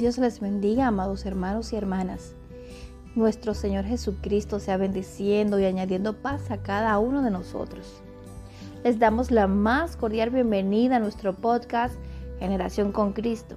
Dios les bendiga, amados hermanos y hermanas. Nuestro Señor Jesucristo sea bendiciendo y añadiendo paz a cada uno de nosotros. Les damos la más cordial bienvenida a nuestro podcast Generación con Cristo,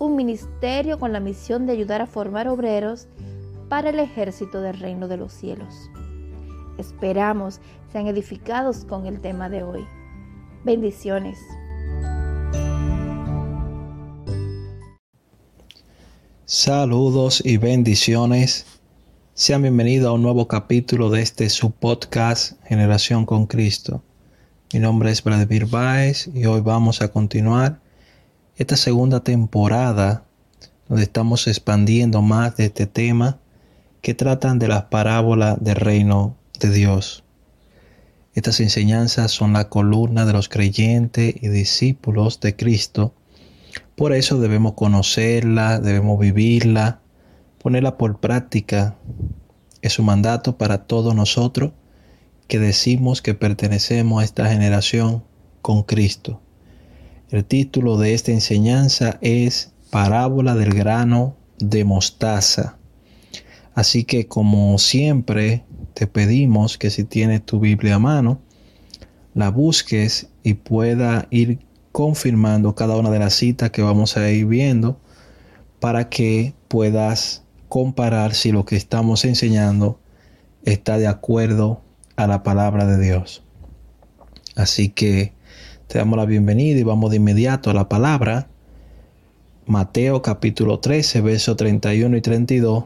un ministerio con la misión de ayudar a formar obreros para el ejército del reino de los cielos. Esperamos sean edificados con el tema de hoy. Bendiciones. Saludos y bendiciones. Sean bienvenidos a un nuevo capítulo de este su podcast Generación con Cristo. Mi nombre es Vladimir Baez y hoy vamos a continuar esta segunda temporada donde estamos expandiendo más de este tema que tratan de las parábolas del reino de Dios. Estas enseñanzas son la columna de los creyentes y discípulos de Cristo por eso debemos conocerla, debemos vivirla, ponerla por práctica. Es un mandato para todos nosotros que decimos que pertenecemos a esta generación con Cristo. El título de esta enseñanza es Parábola del grano de mostaza. Así que como siempre te pedimos que si tienes tu Biblia a mano, la busques y pueda ir confirmando cada una de las citas que vamos a ir viendo para que puedas comparar si lo que estamos enseñando está de acuerdo a la palabra de Dios. Así que te damos la bienvenida y vamos de inmediato a la palabra. Mateo capítulo 13, versos 31 y 32,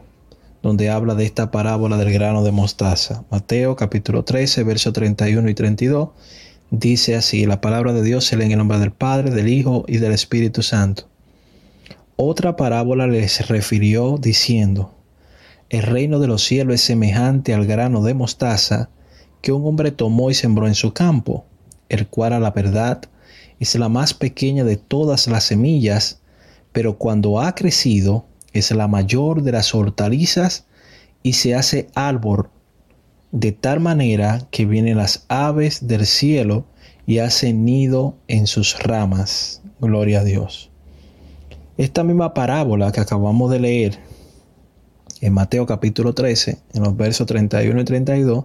donde habla de esta parábola del grano de mostaza. Mateo capítulo 13, versos 31 y 32 Dice así, la palabra de Dios se lee en el nombre del Padre, del Hijo y del Espíritu Santo. Otra parábola les refirió diciendo, el reino de los cielos es semejante al grano de mostaza que un hombre tomó y sembró en su campo, el cual a la verdad es la más pequeña de todas las semillas, pero cuando ha crecido es la mayor de las hortalizas y se hace árbol de tal manera que vienen las aves del cielo y hacen nido en sus ramas. Gloria a Dios. Esta misma parábola que acabamos de leer en Mateo capítulo 13, en los versos 31 y 32,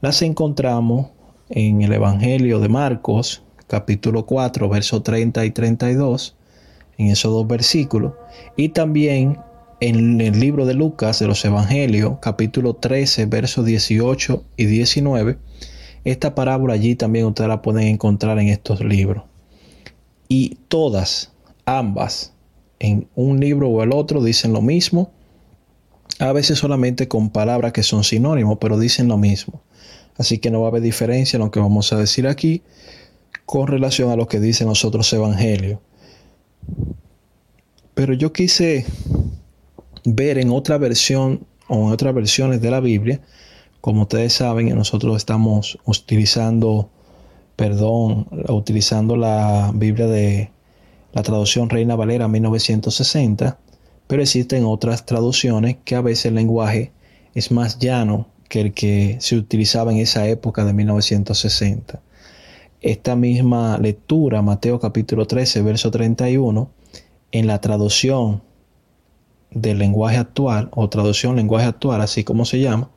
las encontramos en el Evangelio de Marcos capítulo 4, versos 30 y 32, en esos dos versículos, y también en el libro de Lucas de los Evangelios, capítulo 13, versos 18 y 19, esta parábola allí también ustedes la pueden encontrar en estos libros. Y todas, ambas, en un libro o el otro, dicen lo mismo. A veces solamente con palabras que son sinónimos, pero dicen lo mismo. Así que no va a haber diferencia en lo que vamos a decir aquí con relación a lo que dicen los otros evangelios. Pero yo quise ver en otra versión o en otras versiones de la Biblia. Como ustedes saben, nosotros estamos utilizando, perdón, utilizando la Biblia de la traducción Reina Valera 1960, pero existen otras traducciones que a veces el lenguaje es más llano que el que se utilizaba en esa época de 1960. Esta misma lectura, Mateo capítulo 13, verso 31, en la traducción del lenguaje actual o traducción lenguaje actual, así como se llama,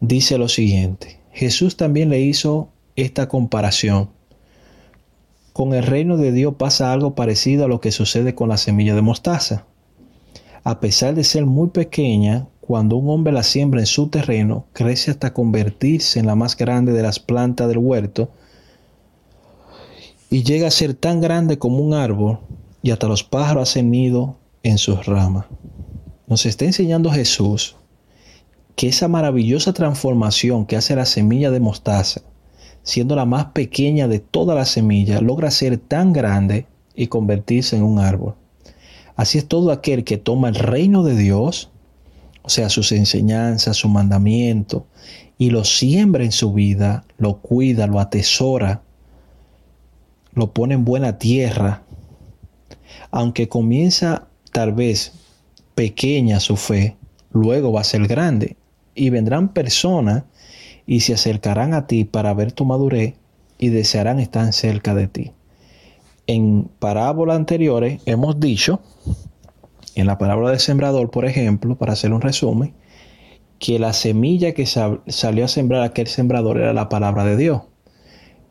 dice lo siguiente. Jesús también le hizo esta comparación. Con el reino de Dios pasa algo parecido a lo que sucede con la semilla de mostaza. A pesar de ser muy pequeña, cuando un hombre la siembra en su terreno, crece hasta convertirse en la más grande de las plantas del huerto y llega a ser tan grande como un árbol y hasta los pájaros hacen nido en sus ramas nos está enseñando Jesús que esa maravillosa transformación que hace la semilla de mostaza, siendo la más pequeña de todas las semillas, logra ser tan grande y convertirse en un árbol. Así es todo aquel que toma el reino de Dios, o sea, sus enseñanzas, su mandamiento, y lo siembra en su vida, lo cuida, lo atesora, lo pone en buena tierra, aunque comienza tal vez pequeña su fe, luego va a ser grande. Y vendrán personas y se acercarán a ti para ver tu madurez y desearán estar cerca de ti. En parábolas anteriores hemos dicho en la palabra del sembrador, por ejemplo, para hacer un resumen, que la semilla que salió a sembrar aquel sembrador era la palabra de Dios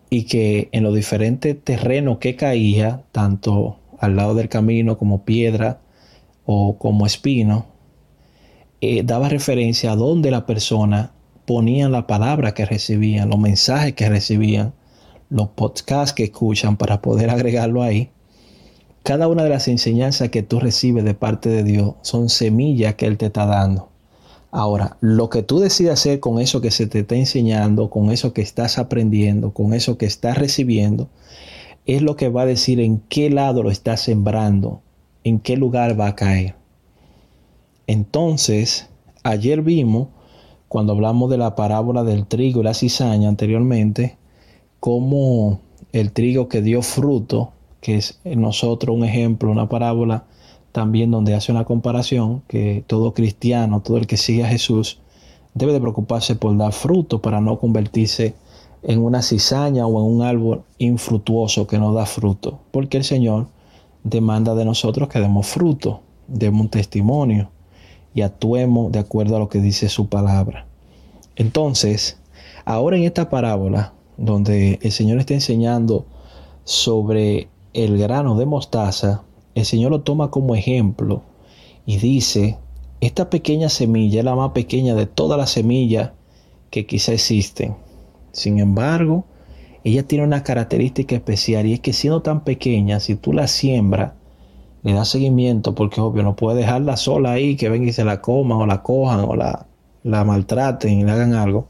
y que en los diferentes terrenos que caía, tanto al lado del camino como piedra o como espino, eh, daba referencia a dónde la persona ponía la palabra que recibían, los mensajes que recibían, los podcasts que escuchan para poder agregarlo ahí. Cada una de las enseñanzas que tú recibes de parte de Dios son semillas que Él te está dando. Ahora, lo que tú decides hacer con eso que se te está enseñando, con eso que estás aprendiendo, con eso que estás recibiendo, es lo que va a decir en qué lado lo estás sembrando, en qué lugar va a caer. Entonces, ayer vimos, cuando hablamos de la parábola del trigo y la cizaña anteriormente, cómo el trigo que dio fruto, que es en nosotros un ejemplo, una parábola también donde hace una comparación que todo cristiano, todo el que sigue a Jesús, debe de preocuparse por dar fruto para no convertirse en una cizaña o en un árbol infructuoso que no da fruto, porque el Señor demanda de nosotros que demos fruto, demos un testimonio y actuemos de acuerdo a lo que dice su palabra. Entonces, ahora en esta parábola, donde el Señor está enseñando sobre el grano de mostaza, el Señor lo toma como ejemplo y dice, esta pequeña semilla es la más pequeña de todas las semillas que quizá existen. Sin embargo, ella tiene una característica especial y es que siendo tan pequeña, si tú la siembras, le das seguimiento, porque obvio no puedes dejarla sola ahí, que venga y se la coman o la cojan o la, la maltraten y le hagan algo.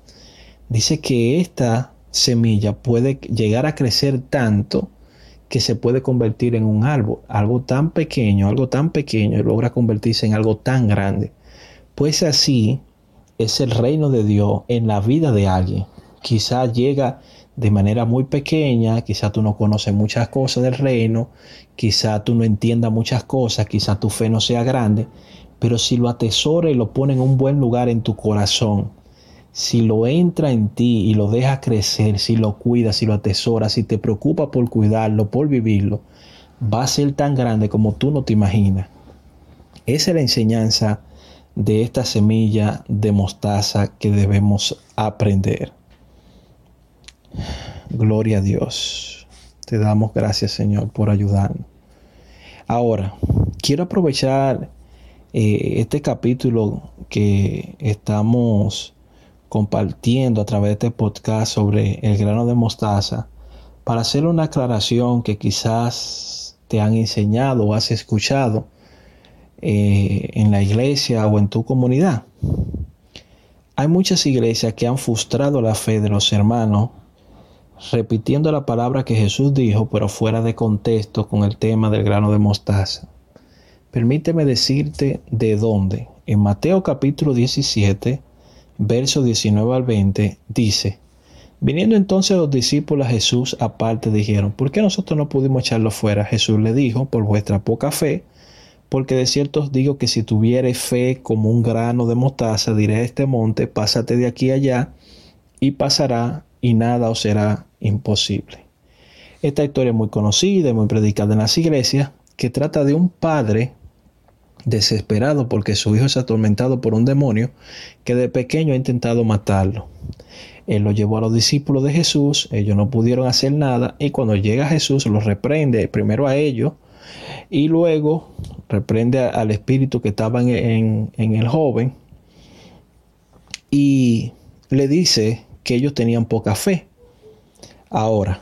Dice que esta semilla puede llegar a crecer tanto que se puede convertir en un árbol, algo tan pequeño, algo tan pequeño y logra convertirse en algo tan grande. Pues así es el reino de Dios en la vida de alguien. Quizá llega de manera muy pequeña, quizá tú no conoces muchas cosas del reino, quizá tú no entiendas muchas cosas, quizá tu fe no sea grande, pero si lo atesora y lo pone en un buen lugar en tu corazón, si lo entra en ti y lo deja crecer, si lo cuidas, si lo atesoras, si te preocupa por cuidarlo, por vivirlo, va a ser tan grande como tú no te imaginas. Esa es la enseñanza de esta semilla de mostaza que debemos aprender. Gloria a Dios. Te damos gracias, Señor, por ayudarnos. Ahora, quiero aprovechar eh, este capítulo que estamos compartiendo a través de este podcast sobre el grano de mostaza para hacer una aclaración que quizás te han enseñado o has escuchado eh, en la iglesia o en tu comunidad. Hay muchas iglesias que han frustrado la fe de los hermanos repitiendo la palabra que Jesús dijo, pero fuera de contexto con el tema del grano de mostaza. Permíteme decirte de dónde. En Mateo capítulo 17, verso 19 al 20, dice, Viniendo entonces los discípulos a Jesús aparte dijeron, ¿por qué nosotros no pudimos echarlo fuera? Jesús le dijo, por vuestra poca fe, porque de cierto os digo que si tuvierais fe como un grano de mostaza, diré a este monte, pásate de aquí allá, y pasará, y nada os será imposible. Esta historia es muy conocida y muy predicada en las iglesias, que trata de un padre desesperado porque su hijo es atormentado por un demonio que de pequeño ha intentado matarlo. Él lo llevó a los discípulos de Jesús, ellos no pudieron hacer nada y cuando llega Jesús los reprende primero a ellos y luego reprende al espíritu que estaba en, en el joven y le dice que ellos tenían poca fe. Ahora,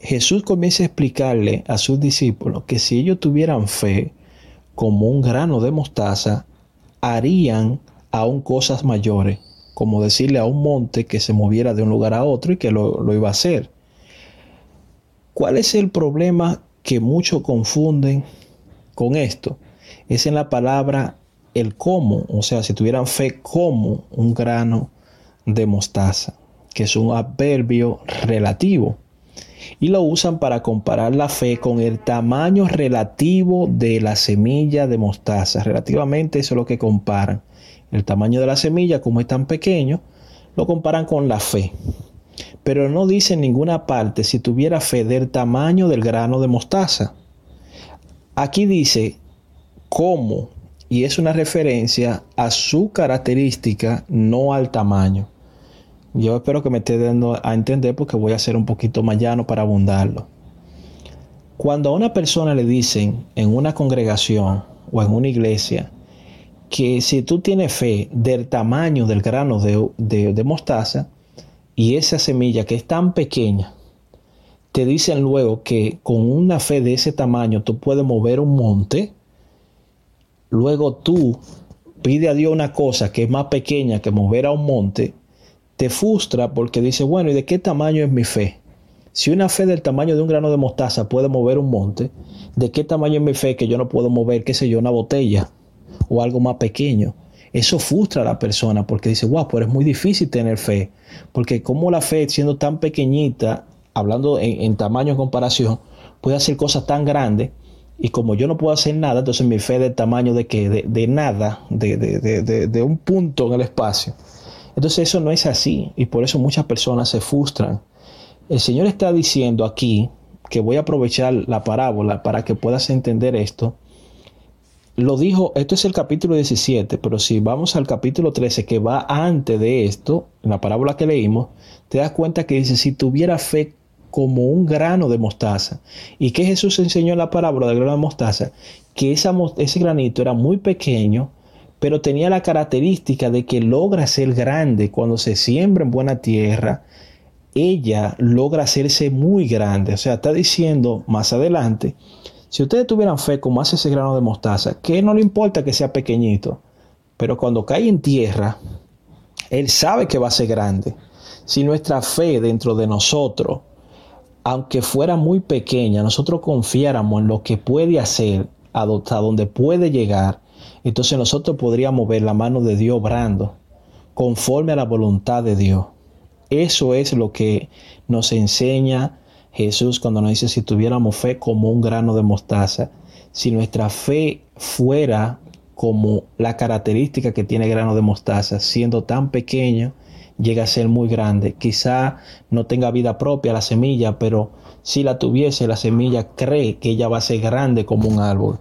Jesús comienza a explicarle a sus discípulos que si ellos tuvieran fe, como un grano de mostaza, harían aún cosas mayores, como decirle a un monte que se moviera de un lugar a otro y que lo, lo iba a hacer. ¿Cuál es el problema que muchos confunden con esto? Es en la palabra el cómo, o sea, si tuvieran fe como un grano de mostaza, que es un adverbio relativo y lo usan para comparar la fe con el tamaño relativo de la semilla de mostaza. Relativamente eso es lo que comparan. El tamaño de la semilla, como es tan pequeño, lo comparan con la fe. Pero no dice en ninguna parte si tuviera fe del tamaño del grano de mostaza. Aquí dice como, y es una referencia a su característica, no al tamaño. Yo espero que me esté dando a entender porque voy a ser un poquito más llano para abundarlo. Cuando a una persona le dicen en una congregación o en una iglesia que si tú tienes fe del tamaño del grano de, de mostaza y esa semilla que es tan pequeña, te dicen luego que con una fe de ese tamaño tú puedes mover un monte, luego tú pide a Dios una cosa que es más pequeña que mover a un monte, te frustra porque dice, bueno, ¿y de qué tamaño es mi fe? Si una fe del tamaño de un grano de mostaza puede mover un monte, ¿de qué tamaño es mi fe que yo no puedo mover, qué sé yo, una botella o algo más pequeño? Eso frustra a la persona porque dice, wow, pero es muy difícil tener fe. Porque como la fe, siendo tan pequeñita, hablando en, tamaño en comparación, puede hacer cosas tan grandes y como yo no puedo hacer nada, entonces mi fe del tamaño de que de, nada, de, de, un punto en el espacio. Entonces eso no es así y por eso muchas personas se frustran. El Señor está diciendo aquí que voy a aprovechar la parábola para que puedas entender esto. Lo dijo, esto es el capítulo 17, pero si vamos al capítulo 13 que va antes de esto, en la parábola que leímos, te das cuenta que dice, si tuviera fe como un grano de mostaza. ¿Y que Jesús enseñó en la parábola del grano de mostaza? Que ese granito era muy pequeño, pero tenía la característica de que logra ser grande cuando se siembra en buena tierra. Ella logra hacerse muy grande. O sea, está diciendo más adelante, si ustedes tuvieran fe como hace ese grano de mostaza, que no le importa que sea pequeñito, pero cuando cae en tierra, Él sabe que va a ser grande. Si nuestra fe dentro de nosotros aunque fuera muy pequeña, nosotros confiáramos en lo que puede hacer, hasta donde puede llegar, entonces nosotros podríamos ver la mano de Dios obrando conforme a la voluntad de Dios. Eso es lo que nos enseña Jesús cuando nos dice si tuviéramos fe como un grano de mostaza, si nuestra fe fuera como la característica que tiene el grano de mostaza, siendo tan pequeño, llega a ser muy grande. Quizá no tenga vida propia la semilla, pero si la tuviese, la semilla cree que ella va a ser grande como un árbol.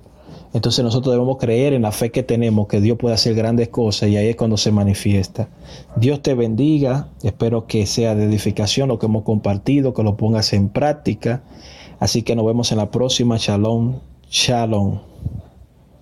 Entonces nosotros debemos creer en la fe que tenemos, que Dios puede hacer grandes cosas y ahí es cuando se manifiesta. Dios te bendiga, espero que sea de edificación lo que hemos compartido, que lo pongas en práctica. Así que nos vemos en la próxima. Shalom, shalom.